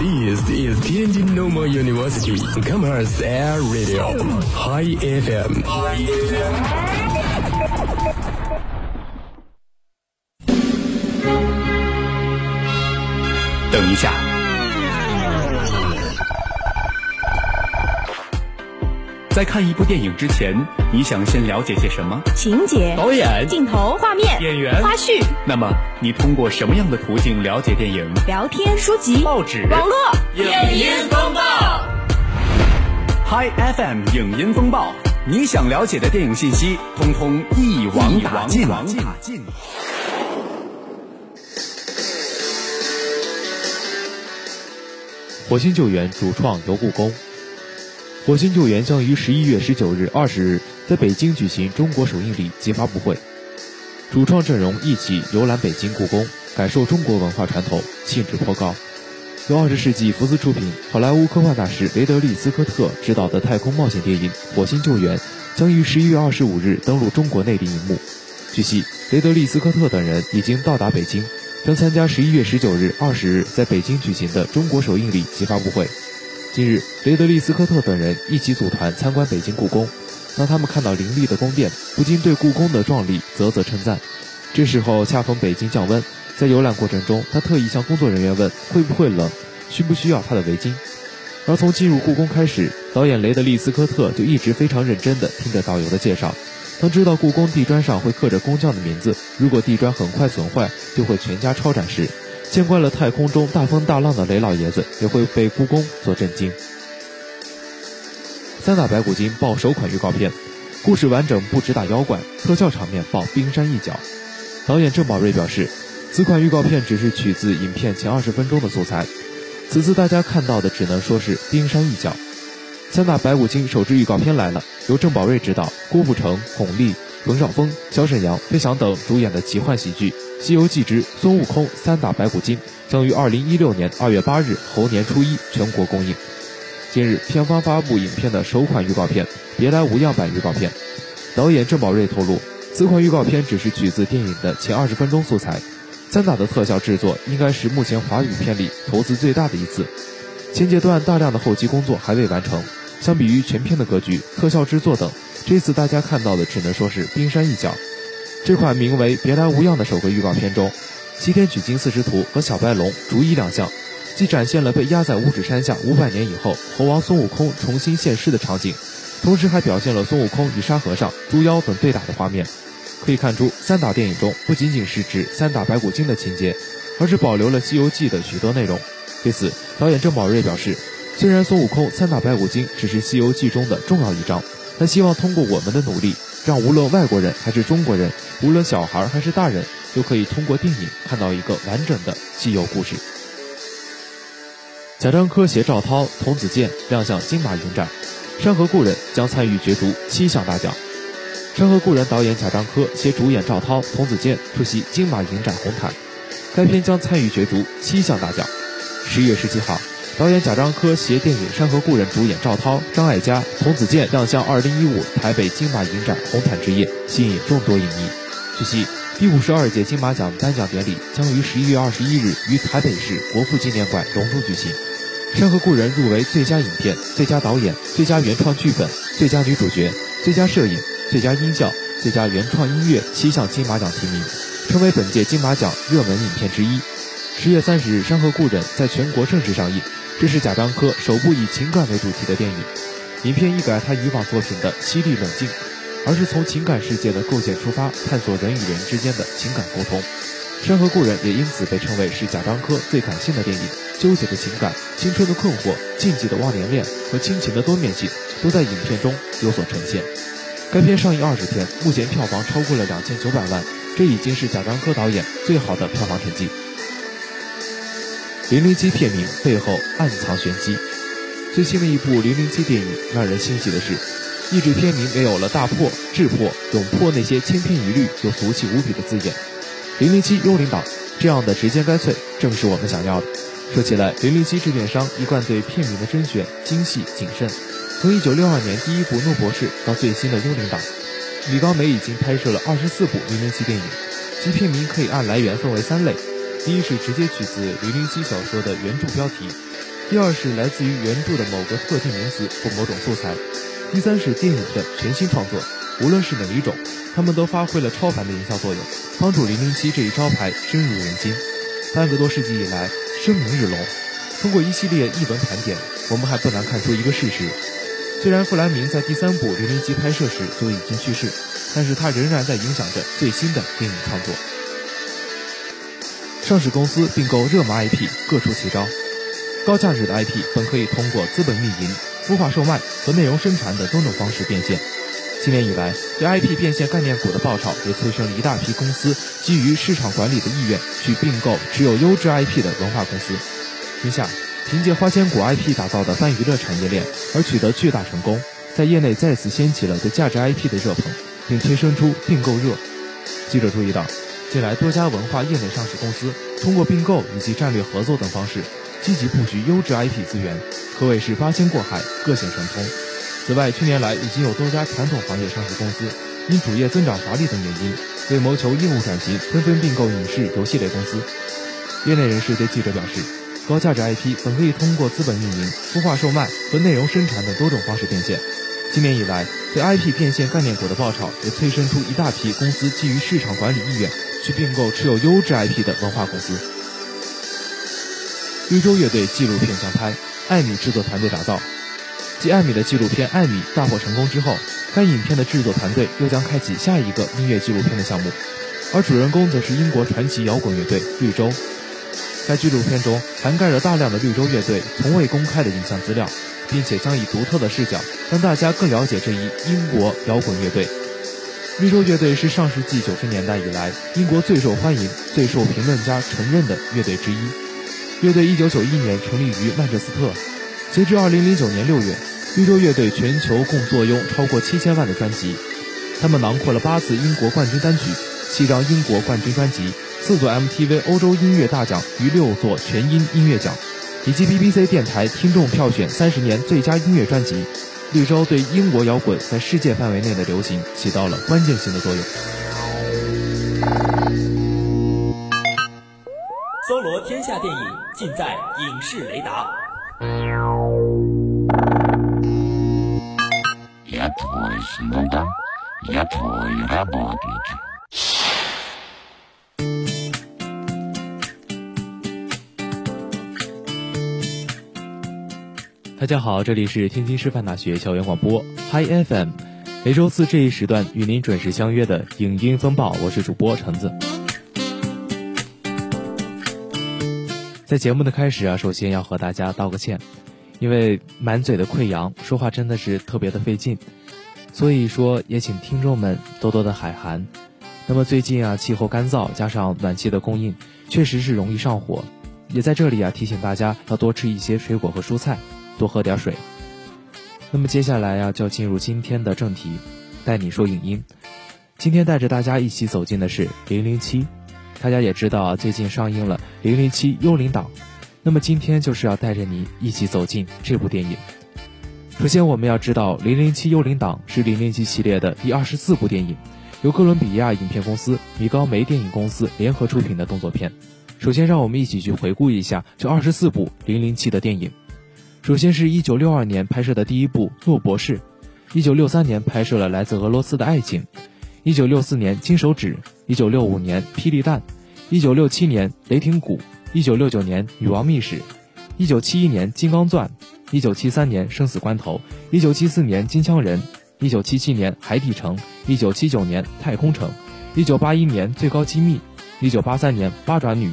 This is Tianjin Normal University Commerce Air Radio High FM。等一在看一部电影之前，你想先了解些什么？情节、导演、镜头、画面、演员、花絮。那么，你通过什么样的途径了解电影？聊天、书籍、报纸、网络、影音风暴。Hi FM 影音风暴，你想了解的电影信息，通通一网打尽。火星救援主创游故宫。火星救援将于十一月十九日、二十日在北京举行中国首映礼及发布会，主创阵容一起游览北京故宫，感受中国文化传统，兴致颇高。由二十世纪福斯出品、好莱坞科幻大师雷德利·斯科特执导的太空冒险电影《火星救援》将于十一月二十五日登陆中国内地荧幕。据悉，雷德利·斯科特等人已经到达北京。将参加十一月十九日、二十日在北京举行的中国首映礼及发布会。近日，雷德利·斯科特等人一起组团参观北京故宫。当他们看到林立的宫殿，不禁对故宫的壮丽啧啧称赞。这时候恰逢北京降温，在游览过程中，他特意向工作人员问会不会冷，需不需要他的围巾。而从进入故宫开始，导演雷德利·斯科特就一直非常认真地听着导游的介绍。当知道故宫地砖上会刻着工匠的名字，如果地砖很快损坏，就会全家抄斩时，见惯了太空中大风大浪的雷老爷子也会被故宫所震惊。三打白骨精爆首款预告片，故事完整不只打妖怪，特效场面爆冰山一角。导演郑宝瑞表示，此款预告片只是取自影片前二十分钟的素材，此次大家看到的只能说是冰山一角。三打白骨精首支预告片来了，由郑宝瑞执导，郭富城、巩俐、冯绍峰、小沈阳、费翔等主演的奇幻喜剧《西游记之孙悟空三打白骨精》将于二零一六年二月八日猴年初一全国公映。近日，片方发布影片的首款预告片《别来无恙》版预告片，导演郑宝瑞透露，此款预告片只是取自电影的前二十分钟素材，三打的特效制作应该是目前华语片里投资最大的一次，现阶段大量的后期工作还未完成。相比于全片的格局、特效制作等，这次大家看到的只能说是冰山一角。这款名为《别来无恙》的首个预告片中，西天取经四师徒和小白龙逐一亮相，既展现了被压在五指山下五百年以后猴王孙悟空重新现世的场景，同时还表现了孙悟空与沙和尚、猪妖等对打的画面。可以看出，三打电影中不仅仅是指三打白骨精的情节，而是保留了《西游记》的许多内容。对此，导演郑宝瑞表示。虽然孙悟空三打白骨精只是《西游记》中的重要一章，但希望通过我们的努力，让无论外国人还是中国人，无论小孩还是大人，都可以通过电影看到一个完整的西游故事。贾樟柯携赵涛、童子健亮相金马影展，《山河故人》将参与角逐七项大奖。《山河故人》导演贾樟柯携主演赵涛、童子健出席金马影展红毯，该片将参与角逐七项大奖。十月十七号。导演贾樟柯携电影《山河故人》主演赵涛、张艾嘉、童子健亮相2015台北金马影展红毯之夜，吸引众多影迷。据悉，第五十二届金马奖颁奖典礼将于十一月二十一日于台北市国父纪念馆隆重举行。《山河故人》入围最佳影片、最佳导演、最佳原创剧本、最佳女主角、最佳摄影、最佳音效、最佳原创音乐七项金马奖提名，成为本届金马奖热门影片之一。十月三十日，《山河故人》在全国正式上映。这是贾樟柯首部以情感为主题的电影，影片一改他以往作品的犀利冷静，而是从情感世界的构建出发，探索人与人之间的情感沟通。《山河故人》也因此被称为是贾樟柯最感性的电影，纠结的情感、青春的困惑、禁忌的忘年恋和亲情的多面性，都在影片中有所呈现。该片上映二十天，目前票房超过了两千九百万，这已经是贾樟柯导演最好的票房成绩。《零零七》片名背后暗藏玄机。最新的一部《零零七》电影让人欣喜的是，译制片名没有了“大破”“智破”“勇破”那些千篇一律又俗气无比的字眼，“零零七幽灵党”这样的直接干脆，正是我们想要的。说起来，《零零七》制片商一贯对片名的甄选精细谨慎。从1962年第一部《诺博士》到最新的《幽灵党》，李高梅已经拍摄了二十四部零零七电影，其片名可以按来源分为三类。第一是直接取自《零零七》小说的原著标题，第二是来自于原著的某个特定名词或某种素材，第三是电影的全新创作。无论是哪一种，他们都发挥了超凡的营销作用，帮助《零零七》这一招牌深入人心。半个多世纪以来，声名日隆。通过一系列译文盘点，我们还不难看出一个事实：虽然弗兰明在第三部《零零七》拍摄时就已经去世，但是他仍然在影响着最新的电影创作。上市公司并购热门 IP 各出奇招，高价值的 IP 本可以通过资本运营、孵化售卖和内容生产等多种方式变现。今年以来，对 IP 变现概念股的爆炒，也催生了一大批公司基于市场管理的意愿去并购持有优质 IP 的文化公司。今夏凭借花千骨 IP 打造的泛娱乐产业链而取得巨大成功，在业内再次掀起了对价值 IP 的热捧，并催生出并购热。记者注意到，近来多家文化业内上市公司通过并购以及战略合作等方式，积极布局优质 IP 资源，可谓是八仙过海，各显神通。此外，去年来已经有多家传统行业上市公司因主业增长乏力等原因，为谋求业务转型，纷纷并购影视、游戏类公司。业内人士对记者表示，高价值 IP 本可以通过资本运营、孵化售卖和内容生产等多种方式变现。今年以来，对 IP 变现概念股的爆炒，也催生出一大批公司基于市场管理意愿去并购持有优质 IP 的文化公司。绿洲乐队纪录片将拍，艾米制作团队打造。继艾米的纪录片《艾米》大获成功之后，该影片的制作团队又将开启下一个音乐纪录片的项目，而主人公则是英国传奇摇滚乐队绿洲。在纪录片中涵盖了大量的绿洲乐队从未公开的影像资料，并且将以独特的视角让大家更了解这一英国摇滚乐队。绿洲乐队是上世纪九十年代以来英国最受欢迎、最受评论家承认的乐队之一。乐队一九九一年成立于曼彻斯特，截至二零零九年六月。绿洲乐队全球共坐拥超过七千万的专辑，他们囊括了八次英国冠军单曲、七张英国冠军专辑、四座 MTV 欧洲音乐大奖与六座全英音乐奖，以及 BBC 电台听众票选三十年最佳音乐专辑。绿洲对英国摇滚在世界范围内的流行起到了关键性的作用。搜罗天下电影，尽在影视雷达。大家好，这里是天津师范大学校园广播 Hi FM，每周四这一时段与您准时相约的影音风暴，我是主播橙子。在节目的开始啊，首先要和大家道个歉。因为满嘴的溃疡，说话真的是特别的费劲，所以说也请听众们多多的海涵。那么最近啊，气候干燥，加上暖气的供应，确实是容易上火。也在这里啊，提醒大家要多吃一些水果和蔬菜，多喝点水。那么接下来呀，就要进入今天的正题，带你说影音。今天带着大家一起走进的是《零零七》，大家也知道啊，最近上映了《零零七幽灵党》。那么今天就是要带着你一起走进这部电影。首先，我们要知道，《零零七幽灵党》是《零零七》系列的第二十四部电影，由哥伦比亚影片公司、米高梅电影公司联合出品的动作片。首先，让我们一起去回顾一下这二十四部《零零七》的电影。首先是一九六二年拍摄的第一部《诺博士》，一九六三年拍摄了《来自俄罗斯的爱情》，一九六四年《金手指》，一九六五年《霹雳弹》，一九六七年《雷霆谷》。一九六九年《女王秘史》，一九七一年《金刚钻》，一九七三年《生死关头》，一九七四年《金枪人》，一九七七年《海底城》，一九七九年《太空城》，一九八一年《最高机密》，一九八三年《八爪女》，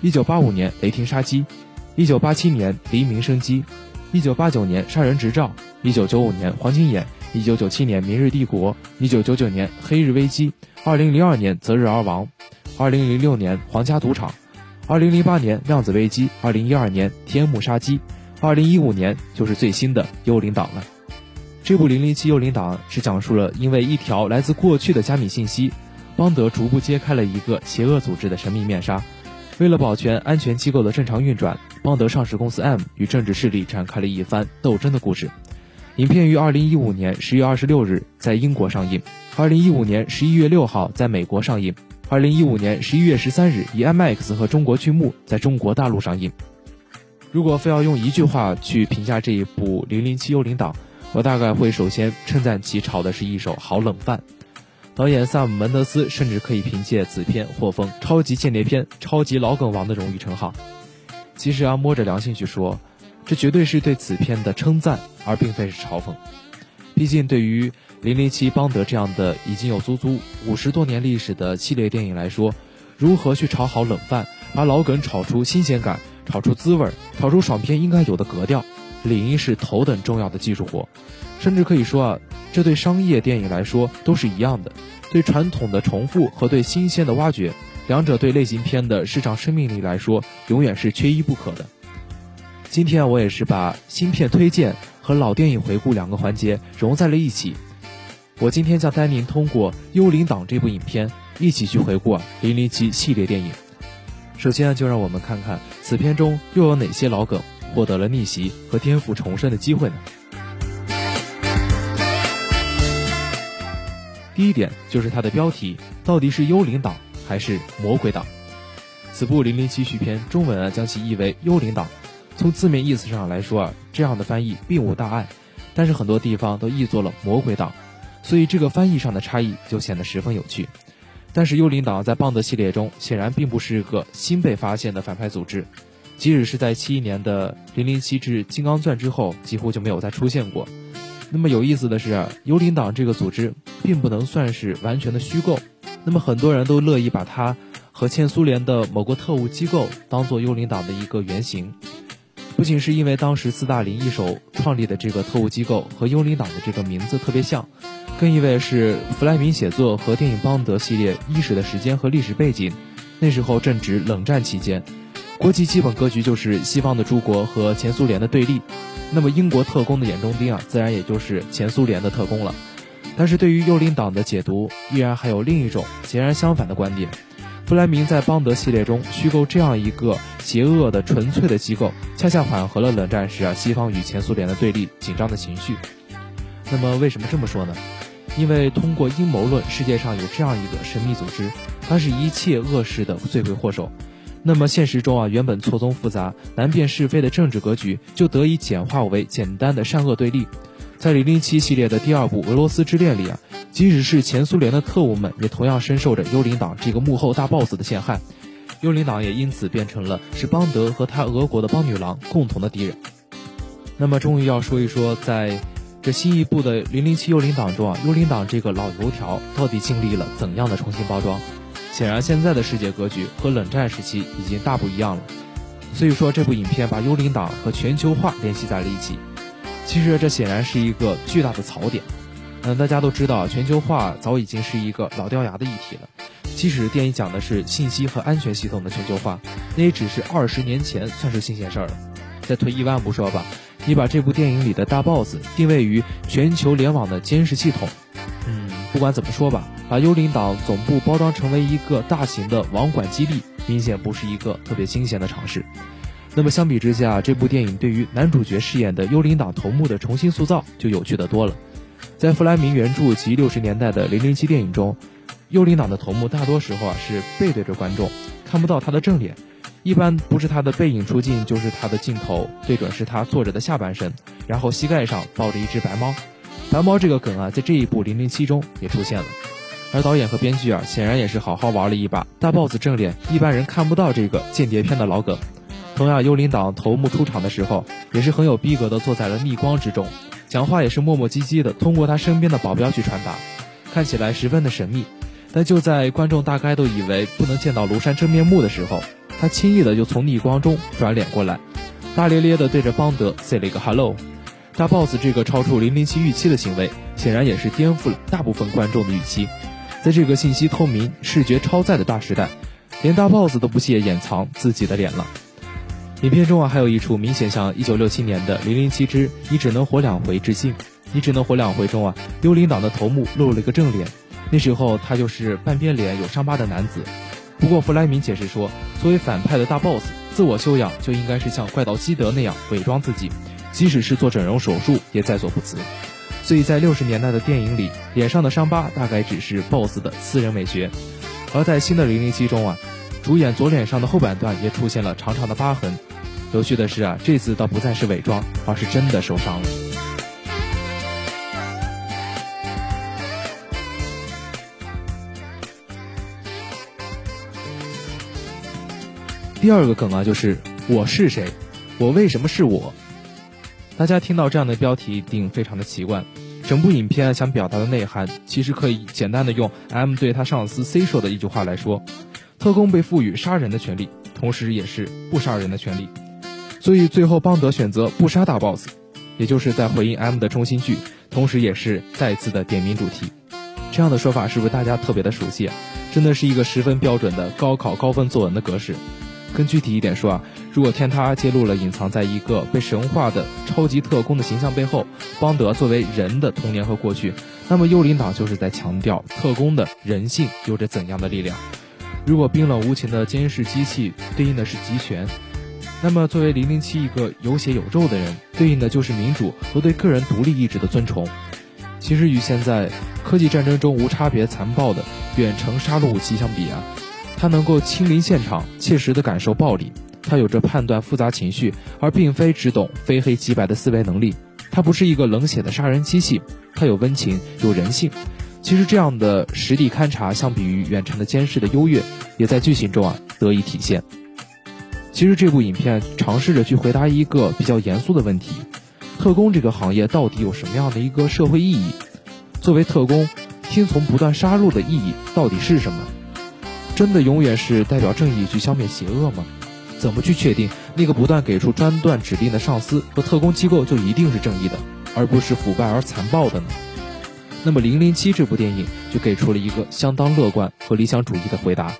一九八五年《雷霆杀机》，一九八七年《黎明生机》，一九八九年《杀人执照》，一九九五年《黄金眼》，一九九七年《明日帝国》，一九九九年《黑日危机》，二零零二年《择日而亡》，二零零六年《皇家赌场》。二零零八年量子危机，二零一二年天幕杀机，二零一五年就是最新的幽灵党了。这部零零七幽灵党是讲述了因为一条来自过去的加密信息，邦德逐步揭开了一个邪恶组织的神秘面纱。为了保全安全机构的正常运转，邦德上市公司 M 与政治势力展开了一番斗争的故事。影片于二零一五年十月二十六日在英国上映，二零一五年十一月六号在美国上映。二零一五年十一月十三日，以 IMAX 和中国剧目在中国大陆上映。如果非要用一句话去评价这一部《零零七幽灵党》，我大概会首先称赞其炒的是一手好冷饭。导演萨姆·门德斯甚至可以凭借此片获封“超级间谍片”“超级老梗王”的荣誉称号。其实啊，摸着良心去说，这绝对是对此片的称赞，而并非是嘲讽。毕竟，对于《零零七邦德》这样的已经有足足五十多年历史的系列电影来说，如何去炒好冷饭，把老梗炒出新鲜感，炒出滋味，炒出爽片应该有的格调，理应是头等重要的技术活。甚至可以说啊，这对商业电影来说都是一样的。对传统的重复和对新鲜的挖掘，两者对类型片的市场生命力来说，永远是缺一不可的。今天我也是把新片推荐和老电影回顾两个环节融在了一起。我今天将带您通过《幽灵党》这部影片，一起去回顾《零零七》系列电影。首先就让我们看看此片中又有哪些老梗获得了逆袭和颠覆重生的机会呢？第一点就是它的标题到底是幽灵党还是魔鬼党？此部《零零七》续篇中文啊将其译为幽灵党，从字面意思上来说啊，这样的翻译并无大碍，但是很多地方都译作了魔鬼党，所以这个翻译上的差异就显得十分有趣。但是幽灵党在邦德系列中显然并不是个新被发现的反派组织，即使是在七一年的《零零七之金刚钻》之后，几乎就没有再出现过。那么有意思的是，幽灵党这个组织并不能算是完全的虚构。那么很多人都乐意把它和前苏联的某个特务机构当做幽灵党的一个原型，不仅是因为当时斯大林一手创立的这个特务机构和幽灵党的这个名字特别像，更因为是弗莱明写作和电影邦德系列伊始的时间和历史背景，那时候正值冷战期间，国际基本格局就是西方的诸国和前苏联的对立。那么英国特工的眼中钉啊，自然也就是前苏联的特工了。但是对于幽灵党的解读，依然还有另一种截然相反的观点。弗莱明在邦德系列中虚构这样一个邪恶的纯粹的机构，恰恰缓和了冷战时啊西方与前苏联的对立紧张的情绪。那么为什么这么说呢？因为通过阴谋论，世界上有这样一个神秘组织，它是一切恶事的罪魁祸首。那么现实中啊，原本错综复杂、难辨是非的政治格局，就得以简化为简单的善恶对立。在零零七系列的第二部《俄罗斯之恋》里啊，即使是前苏联的特务们，也同样深受着幽灵党这个幕后大 boss 的陷害。幽灵党也因此变成了是邦德和他俄国的邦女郎共同的敌人。那么，终于要说一说，在这新一部的零零七幽灵党中啊，幽灵党这个老油条到底经历了怎样的重新包装？显然，现在的世界格局和冷战时期已经大不一样了。所以说，这部影片把幽灵党和全球化联系在了一起。其实，这显然是一个巨大的槽点。嗯，大家都知道，全球化早已经是一个老掉牙的议题了。即使电影讲的是信息和安全系统的全球化，那也只是二十年前算是新鲜事儿了。再退一万步说吧，你把这部电影里的大 boss 定位于全球联网的监视系统，嗯，不管怎么说吧。把幽灵党总部包装成为一个大型的网管基地，明显不是一个特别新鲜的尝试。那么相比之下，这部电影对于男主角饰演的幽灵党头目的重新塑造就有趣的多了。在弗莱明原著及六十年代的零零七电影中，幽灵党的头目大多时候啊是背对着观众，看不到他的正脸，一般不是他的背影出镜，就是他的镜头对准是他坐着的下半身，然后膝盖上抱着一只白猫。白猫这个梗啊，在这一部零零七中也出现了。而导演和编剧啊，显然也是好好玩了一把大 boss 正脸，一般人看不到这个间谍片的老梗。同样，幽灵党头目出场的时候，也是很有逼格的，坐在了逆光之中，讲话也是磨磨唧唧的，通过他身边的保镖去传达，看起来十分的神秘。但就在观众大概都以为不能见到庐山真面目的时候，他轻易的就从逆光中转脸过来，大咧咧的对着邦德 say 了一个 hello。大 boss 这个超出零零七预期的行为，显然也是颠覆了大部分观众的预期。在这个信息透明、视觉超载的大时代，连大 boss 都不屑掩藏自己的脸了。影片中啊，还有一处明显向1967年的《零零七之你只能活两回》致敬。《你只能活两回》中啊，幽灵党的头目露了个正脸，那时候他就是半边脸有伤疤的男子。不过弗莱明解释说，作为反派的大 boss，自我修养就应该是像怪盗基德那样伪装自己，即使是做整容手术也在所不辞。所以在六十年代的电影里，脸上的伤疤大概只是 BOSS 的私人美学；而在新的零零七中啊，主演左脸上的后半段也出现了长长的疤痕。有趣的是啊，这次倒不再是伪装，而是真的受伤了。第二个梗啊，就是我是谁，我为什么是我？大家听到这样的标题，一定非常的奇怪。整部影片想表达的内涵，其实可以简单的用 M 对他上司 C 说的一句话来说：特工被赋予杀人的权利，同时也是不杀人的权利。所以最后邦德选择不杀大 boss，也就是在回应 M 的中心句，同时也是再次的点名主题。这样的说法是不是大家特别的熟悉？啊？真的是一个十分标准的高考高分作文的格式。更具体一点说啊，如果天塌揭露了隐藏在一个被神化的超级特工的形象背后，邦德作为人的童年和过去，那么幽灵党就是在强调特工的人性有着怎样的力量。如果冰冷无情的监视机器对应的是集权，那么作为零零七一个有血有肉的人，对应的就是民主和对个人独立意志的尊崇。其实与现在科技战争中无差别残暴的远程杀戮武器相比啊。他能够亲临现场，切实地感受暴力。他有着判断复杂情绪，而并非只懂非黑即白的思维能力。他不是一个冷血的杀人机器，他有温情，有人性。其实这样的实地勘察，相比于远程的监视的优越，也在剧情中啊得以体现。其实这部影片尝试着去回答一个比较严肃的问题：特工这个行业到底有什么样的一个社会意义？作为特工，听从不断杀戮的意义到底是什么？真的永远是代表正义去消灭邪恶吗？怎么去确定那个不断给出专断指令的上司和特工机构就一定是正义的，而不是腐败而残暴的呢？那么《零零七》这部电影就给出了一个相当乐观和理想主义的回答：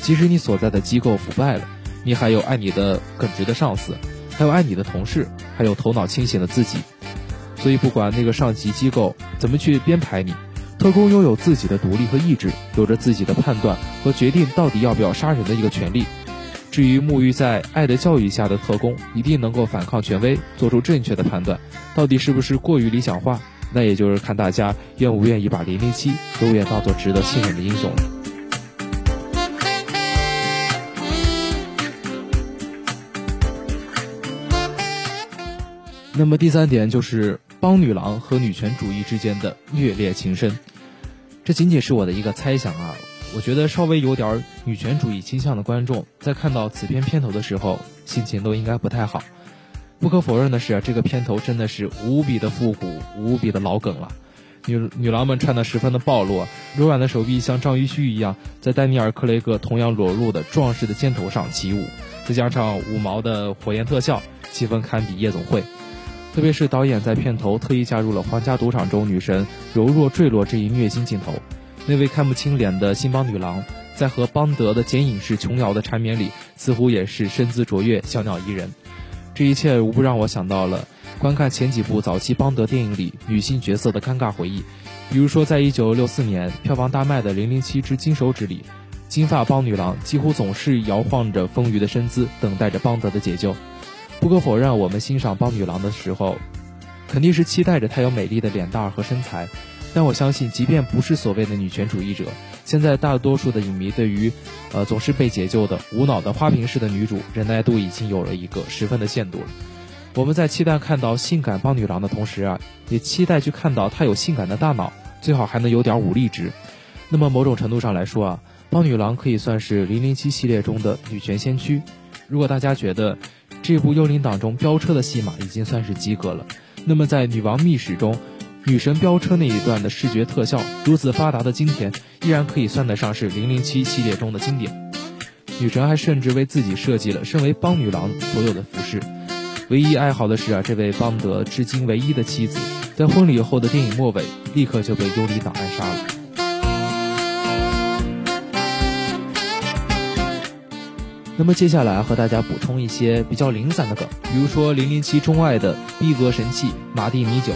即使你所在的机构腐败了，你还有爱你的耿直的上司，还有爱你的同事，还有头脑清醒的自己。所以不管那个上级机构怎么去编排你。特工拥有自己的独立和意志，有着自己的判断和决定到底要不要杀人的一个权利。至于沐浴在爱的教育下的特工，一定能够反抗权威，做出正确的判断，到底是不是过于理想化？那也就是看大家愿不愿意把零零七永远当做值得信任的英雄了。那么第三点就是帮女郎和女权主义之间的虐恋情深。这仅仅是我的一个猜想啊，我觉得稍微有点女权主义倾向的观众，在看到此片片头的时候，心情都应该不太好。不可否认的是，这个片头真的是无比的复古，无比的老梗了。女女郎们穿得十分的暴露，柔软的手臂像章鱼须一样，在丹尼尔·克雷格同样裸露的壮士的肩头上起舞，再加上五毛的火焰特效，气氛堪比夜总会。特别是导演在片头特意加入了《皇家赌场》中女神柔弱坠落这一虐心镜头，那位看不清脸的新邦女郎，在和邦德的剪影式琼瑶的缠绵里，似乎也是身姿卓越、小鸟依人。这一切无不让我想到了观看前几部早期邦德电影里女性角色的尴尬回忆，比如说在1964年票房大卖的《零零七之金手指》里，金发邦女郎几乎总是摇晃着丰腴的身姿，等待着邦德的解救。不可否认，我们欣赏邦女郎的时候，肯定是期待着她有美丽的脸蛋和身材。但我相信，即便不是所谓的女权主义者，现在大多数的影迷对于，呃，总是被解救的无脑的花瓶式的女主，忍耐度已经有了一个十分的限度了。我们在期待看到性感邦女郎的同时啊，也期待去看到她有性感的大脑，最好还能有点武力值。那么某种程度上来说啊，邦女郎可以算是零零七系列中的女权先驱。如果大家觉得，这部《幽灵党》中飙车的戏码已经算是及格了，那么在《女王秘史》中，女神飙车那一段的视觉特效如此发达的今天，依然可以算得上是《零零七》系列中的经典。女神还甚至为自己设计了身为邦女郎所有的服饰。唯一哀好的是啊，这位邦德至今唯一的妻子，在婚礼后的电影末尾，立刻就被幽灵党暗杀了。那么接下来和大家补充一些比较零散的梗，比如说《零零七》钟爱的逼格神器马蒂米酒，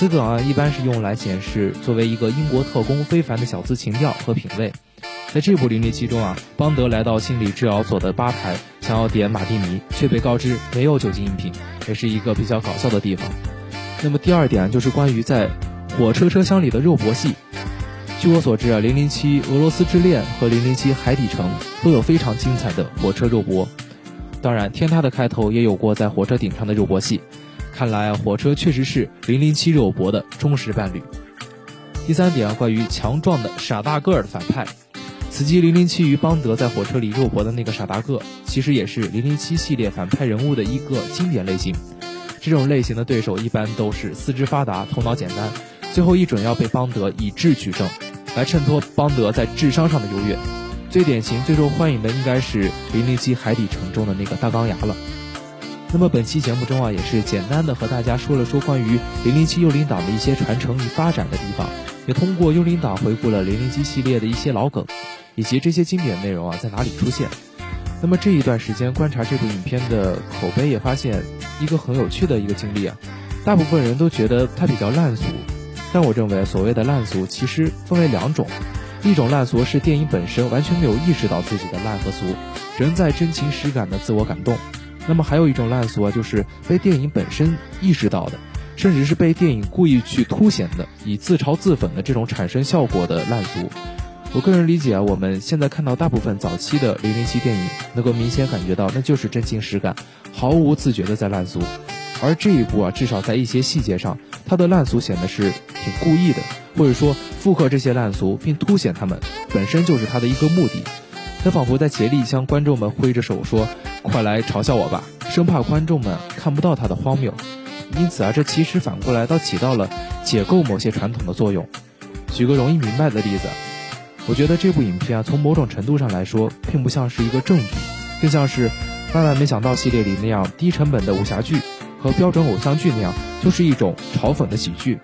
此梗啊一般是用来显示作为一个英国特工非凡的小资情调和品味。在这部《零零七》中啊，邦德来到心理治疗所的吧台，想要点马蒂尼，却被告知没有酒精饮品，也是一个比较搞笑的地方。那么第二点就是关于在火车车厢里的肉搏戏。据我所知啊，《零零七：俄罗斯之恋》和《零零七：海底城》都有非常精彩的火车肉搏。当然，天塌的开头也有过在火车顶上的肉搏戏。看来火车确实是零零七肉搏的忠实伴侣。第三点，关于强壮的傻大个儿的反派，此集零零七与邦德在火车里肉搏的那个傻大个，其实也是零零七系列反派人物的一个经典类型。这种类型的对手一般都是四肢发达、头脑简单，最后一准要被邦德以智取胜，来衬托邦德在智商上的优越。最典型、最受欢迎的应该是零零七海底城中的那个大钢牙了。那么本期节目中啊，也是简单的和大家说了说关于零零七幽灵党的一些传承与发展的地方，也通过幽灵党回顾了零零七系列的一些老梗，以及这些经典内容啊在哪里出现。那么这一段时间观察这部影片的口碑，也发现一个很有趣的一个经历啊，大部分人都觉得它比较烂俗，但我认为所谓的烂俗其实分为两种，一种烂俗是电影本身完全没有意识到自己的烂和俗，仍在真情实感的自我感动。那么还有一种烂俗啊，就是被电影本身意识到的，甚至是被电影故意去凸显的，以自嘲自讽的这种产生效果的烂俗。我个人理解啊，我们现在看到大部分早期的零零七电影，能够明显感觉到那就是真情实感，毫无自觉的在烂俗。而这一部啊，至少在一些细节上，它的烂俗显得是挺故意的，或者说复刻这些烂俗并凸显它们，本身就是它的一个目的。他仿佛在竭力向观众们挥着手说。快来嘲笑我吧，生怕观众们看不到他的荒谬。因此啊，这其实反过来倒起到了解构某些传统的作用。举个容易明白的例子，我觉得这部影片啊，从某种程度上来说，并不像是一个正剧，更像是《万万没想到》系列里那样低成本的武侠剧和标准偶像剧那样，就是一种嘲讽的喜剧。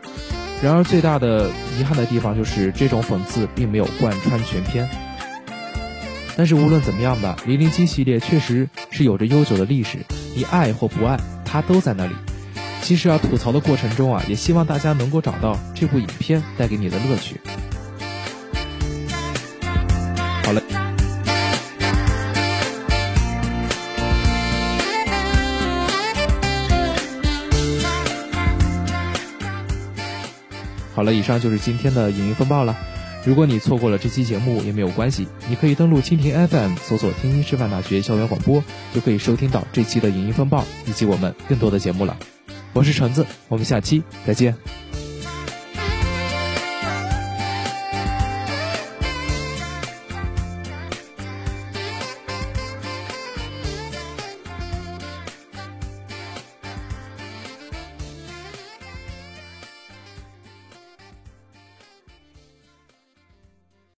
然而最大的遗憾的地方就是，这种讽刺并没有贯穿全片。但是无论怎么样吧，零零七系列确实是有着悠久的历史，你爱或不爱，它都在那里。其实啊，吐槽的过程中啊，也希望大家能够找到这部影片带给你的乐趣。好了，好了，以上就是今天的影音风暴了。如果你错过了这期节目也没有关系，你可以登录蜻蜓 FM 搜索天津师范大学校园广播，就可以收听到这期的影音风暴以及我们更多的节目了。我是橙子，我们下期再见。